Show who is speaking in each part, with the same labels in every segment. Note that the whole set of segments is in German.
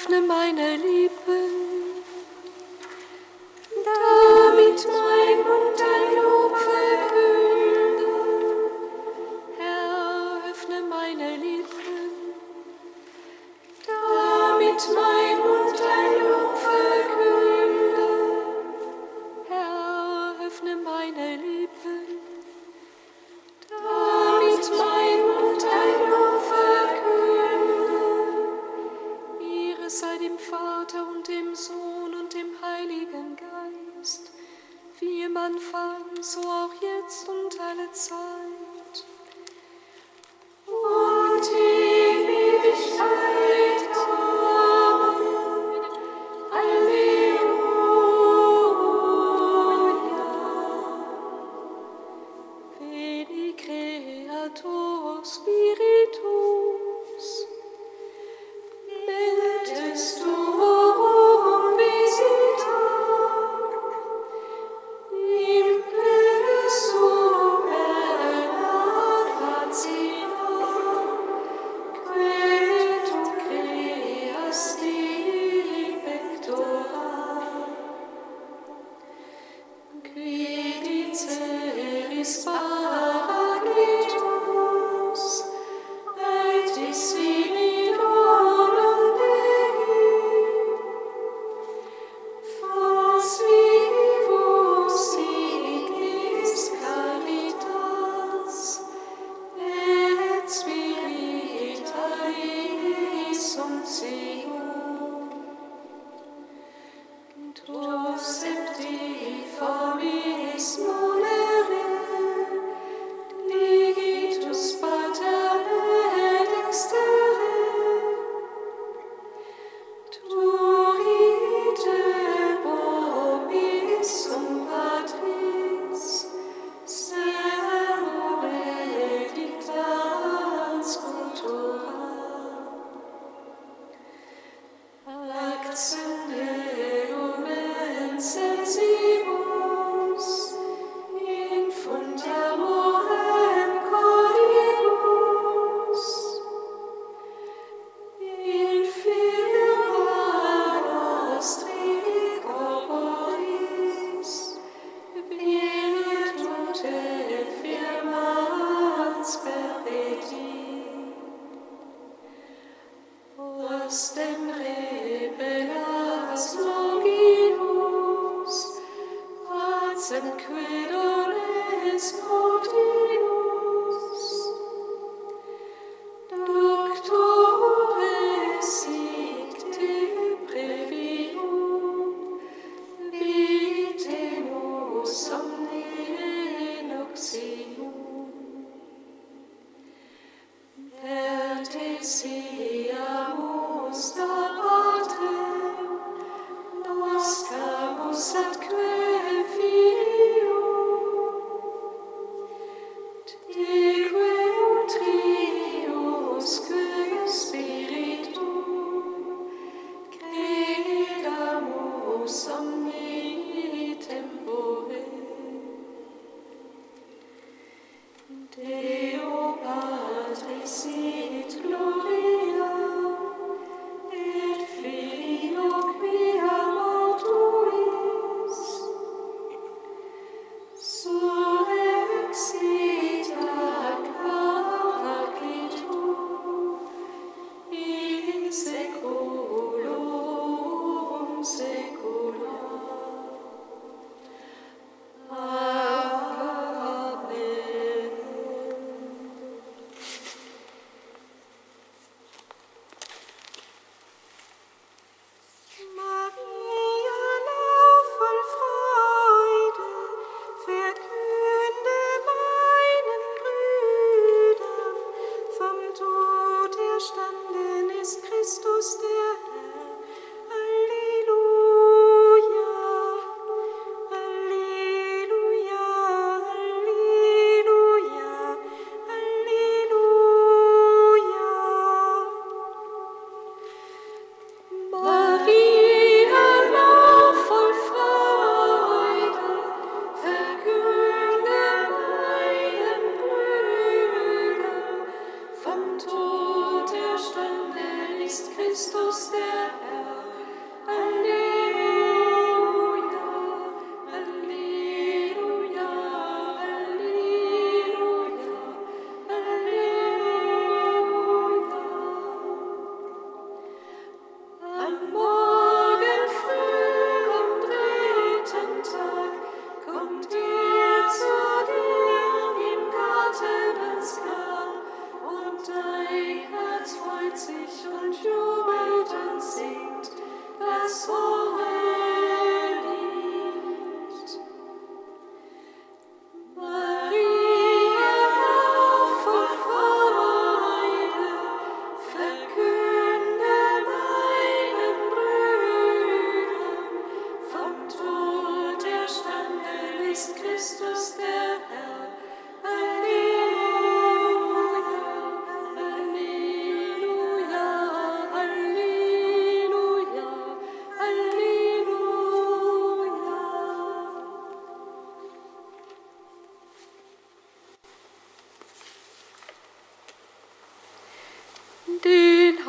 Speaker 1: öffne meine Lippen,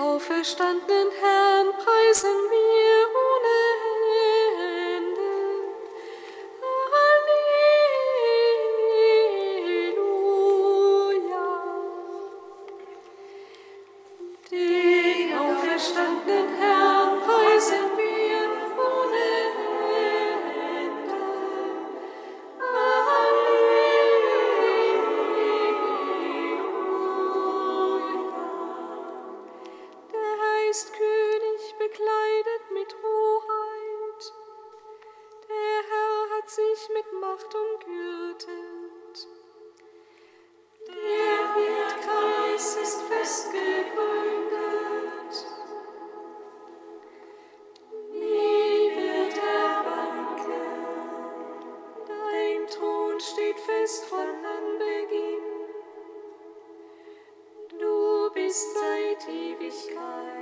Speaker 1: auferstandenen Herrn preisen wir steht fest von Anbeginn. Du bist seit Ewigkeit.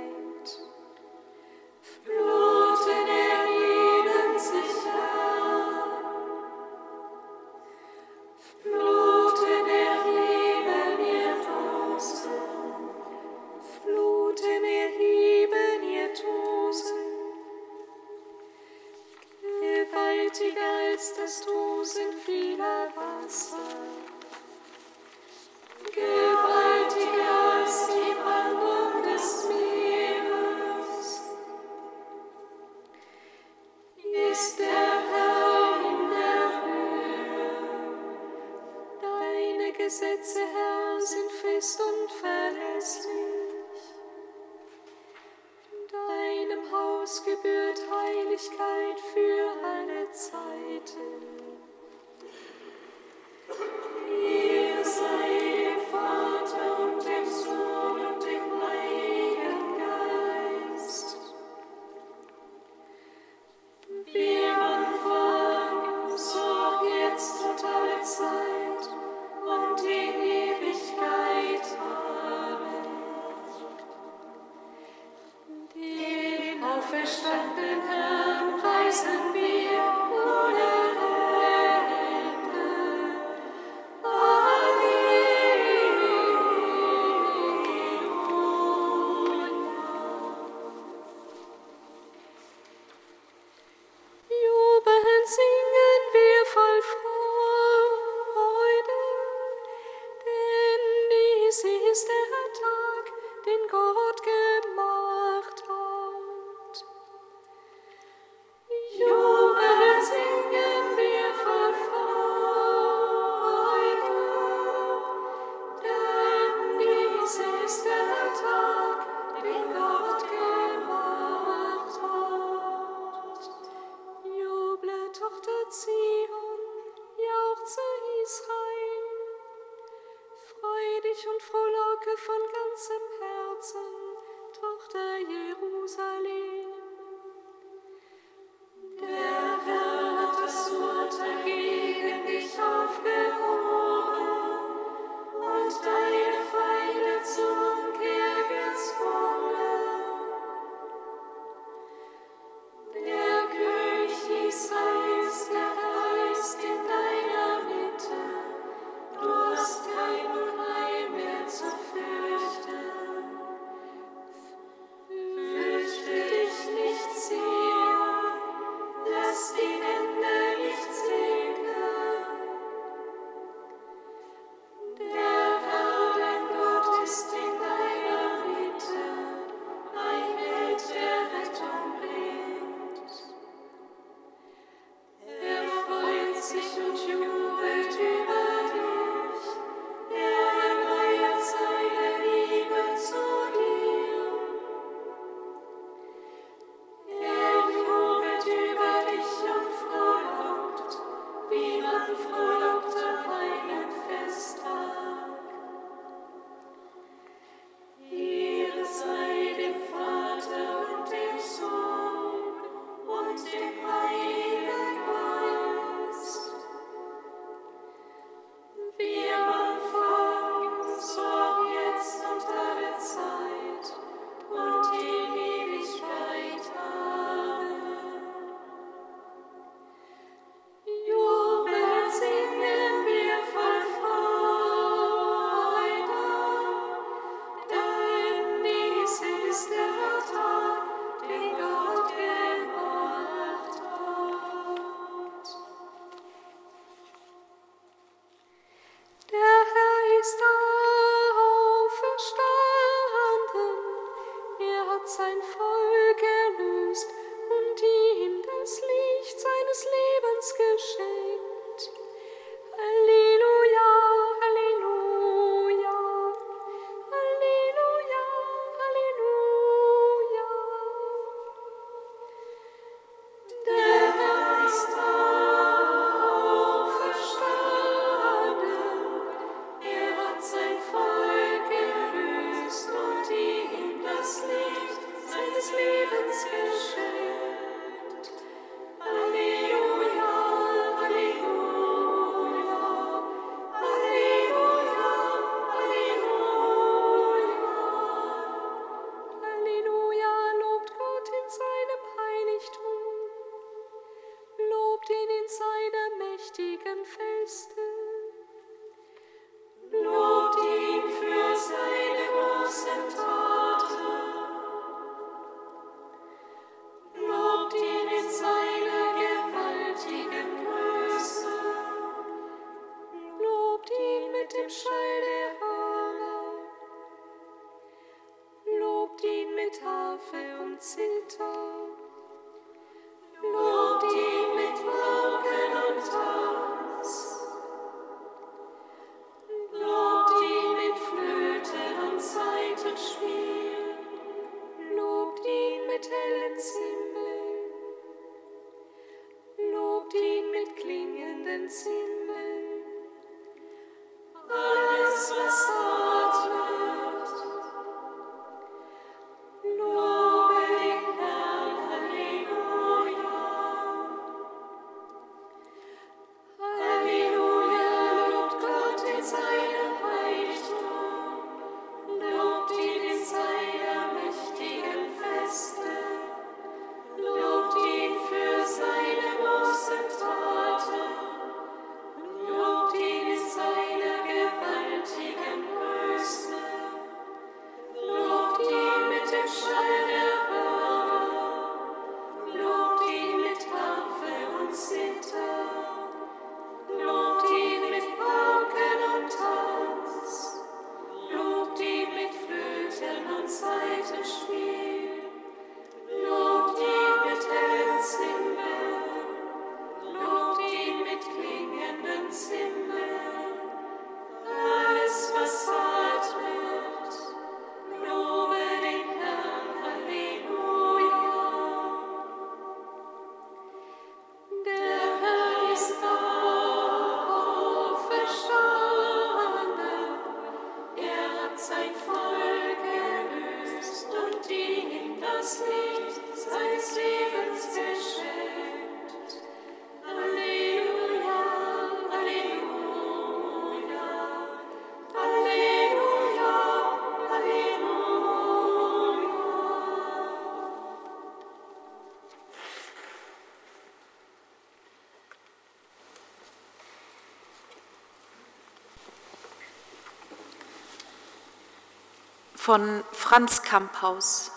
Speaker 1: Von
Speaker 2: Franz Kamphaus.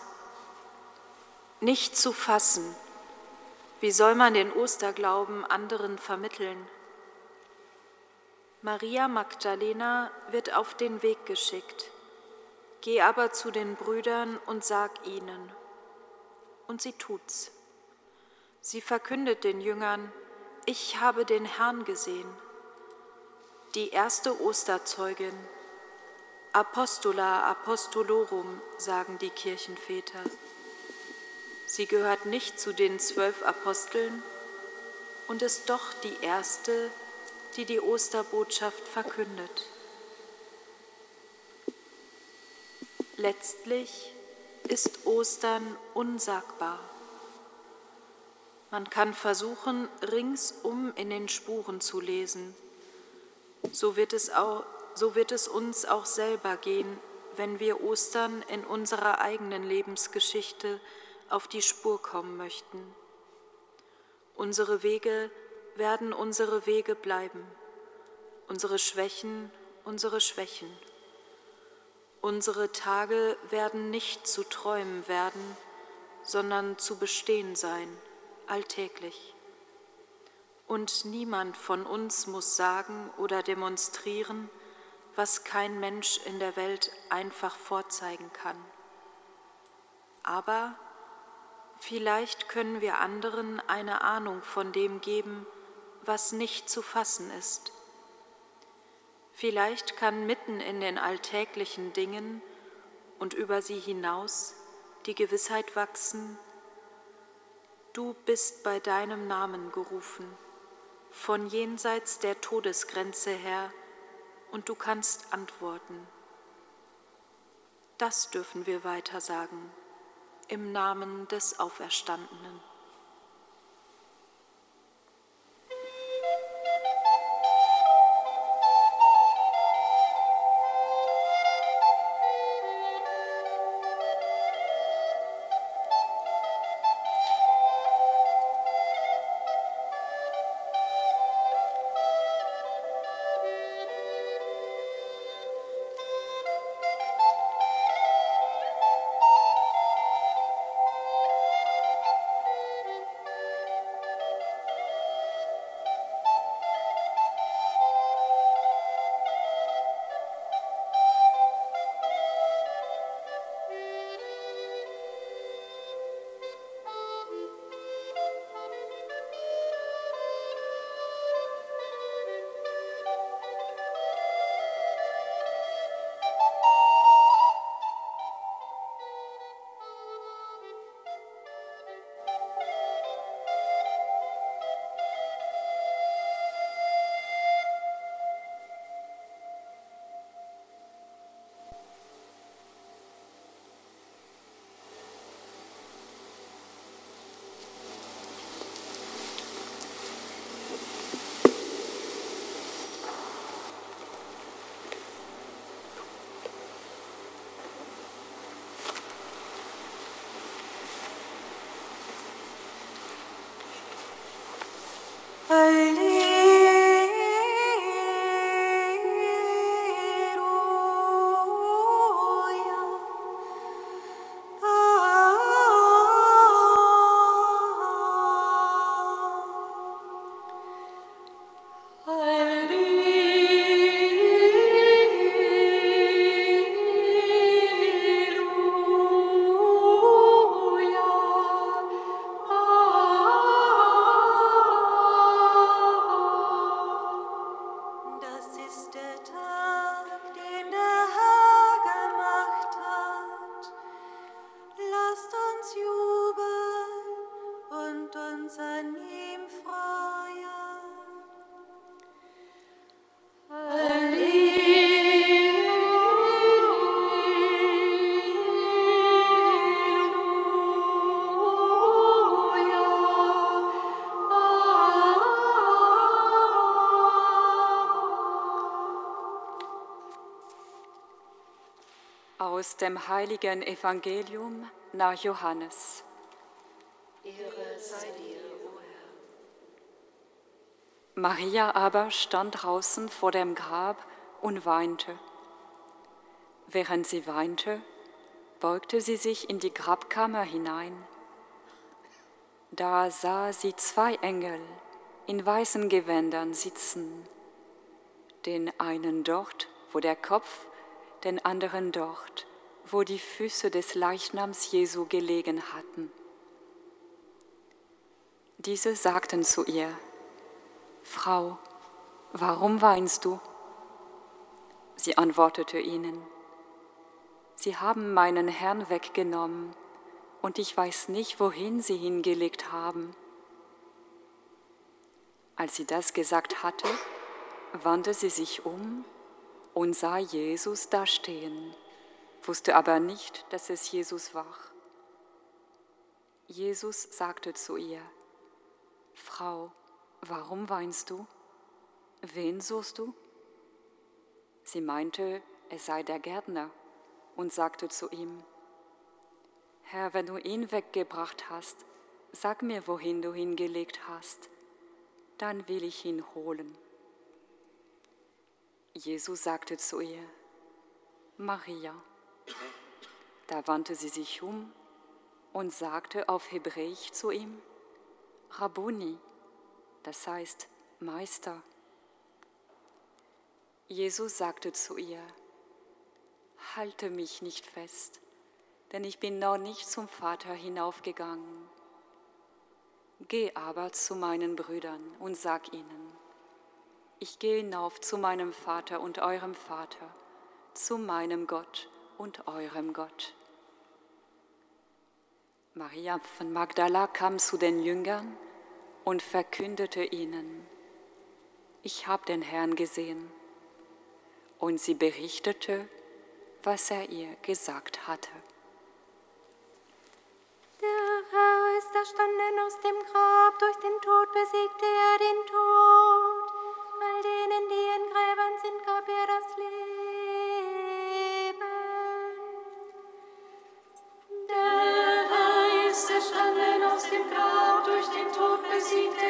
Speaker 2: Nicht zu fassen. Wie soll man den Osterglauben anderen vermitteln? Maria Magdalena wird auf den Weg geschickt. Geh aber zu den Brüdern und sag ihnen. Und sie tut's. Sie verkündet den Jüngern, ich habe den Herrn gesehen. Die erste Osterzeugin. Apostola apostolorum, sagen die Kirchenväter. Sie gehört nicht zu den zwölf Aposteln und ist doch die erste, die die Osterbotschaft verkündet. Letztlich ist Ostern unsagbar. Man kann versuchen, ringsum in den Spuren zu lesen. So wird es, auch, so wird es uns auch selber gehen, wenn wir Ostern in unserer eigenen Lebensgeschichte auf die Spur kommen möchten. Unsere Wege werden unsere Wege bleiben, unsere Schwächen unsere Schwächen. Unsere Tage werden nicht zu träumen werden, sondern zu bestehen sein, alltäglich. Und niemand von uns muss sagen oder demonstrieren, was kein Mensch in der Welt einfach vorzeigen kann. Aber vielleicht können wir anderen eine Ahnung von dem geben, was nicht zu fassen ist. Vielleicht kann mitten in den alltäglichen Dingen und über sie hinaus die Gewissheit wachsen, du bist bei deinem Namen gerufen, von jenseits der Todesgrenze her, und du kannst antworten. Das dürfen wir weiter sagen im Namen des Auferstandenen.
Speaker 3: Aus dem heiligen Evangelium nach Johannes.
Speaker 2: Ehre sei dir, o Herr.
Speaker 3: Maria aber stand draußen vor dem Grab und weinte. Während sie weinte, beugte sie sich in die Grabkammer hinein. Da sah sie zwei Engel in weißen Gewändern sitzen, den einen dort, wo der Kopf, den anderen dort, wo die Füße des Leichnams Jesu gelegen hatten. Diese sagten zu ihr, Frau, warum weinst du? Sie antwortete ihnen, Sie haben meinen Herrn weggenommen und ich weiß nicht, wohin sie hingelegt haben. Als sie das gesagt hatte, wandte sie sich um und sah Jesus dastehen wusste aber nicht, dass es Jesus war. Jesus sagte zu ihr, Frau, warum weinst du? Wen suchst du? Sie meinte, es sei der Gärtner und sagte zu ihm, Herr, wenn du ihn weggebracht hast, sag mir, wohin du hingelegt hast, dann will ich ihn holen. Jesus sagte zu ihr, Maria. Da wandte sie sich um und sagte auf Hebräisch zu ihm, Rabboni, das heißt Meister. Jesus sagte zu ihr, Halte mich nicht fest, denn ich bin noch nicht zum Vater hinaufgegangen. Geh aber zu meinen Brüdern und sag ihnen, ich gehe hinauf zu meinem Vater und eurem Vater, zu meinem Gott und eurem Gott. Maria von Magdala kam zu den Jüngern und verkündete ihnen, ich habe den Herrn gesehen. Und sie berichtete, was er ihr gesagt hatte.
Speaker 1: Der Herr ist erstanden aus dem Grab, durch den Tod besiegte er den Tod. All denen, die in Gräbern sind, gab er das Leben. see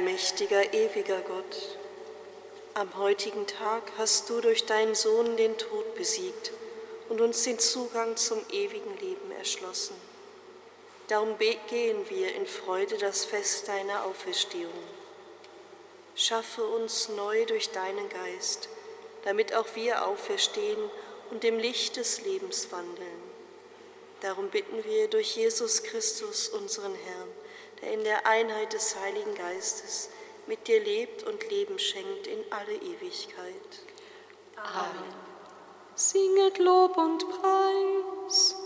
Speaker 4: Allmächtiger, ewiger Gott, am heutigen Tag hast du durch deinen Sohn den Tod besiegt und uns den Zugang zum ewigen Leben erschlossen. Darum gehen wir in Freude das Fest deiner Auferstehung. Schaffe uns neu durch deinen Geist, damit auch wir auferstehen und im Licht des Lebens wandeln. Darum bitten wir durch Jesus Christus, unseren Herrn, der in der Einheit des Heiligen Geistes mit dir lebt und Leben schenkt in alle Ewigkeit.
Speaker 1: Amen. Singet Lob und Preis.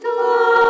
Speaker 1: Dank.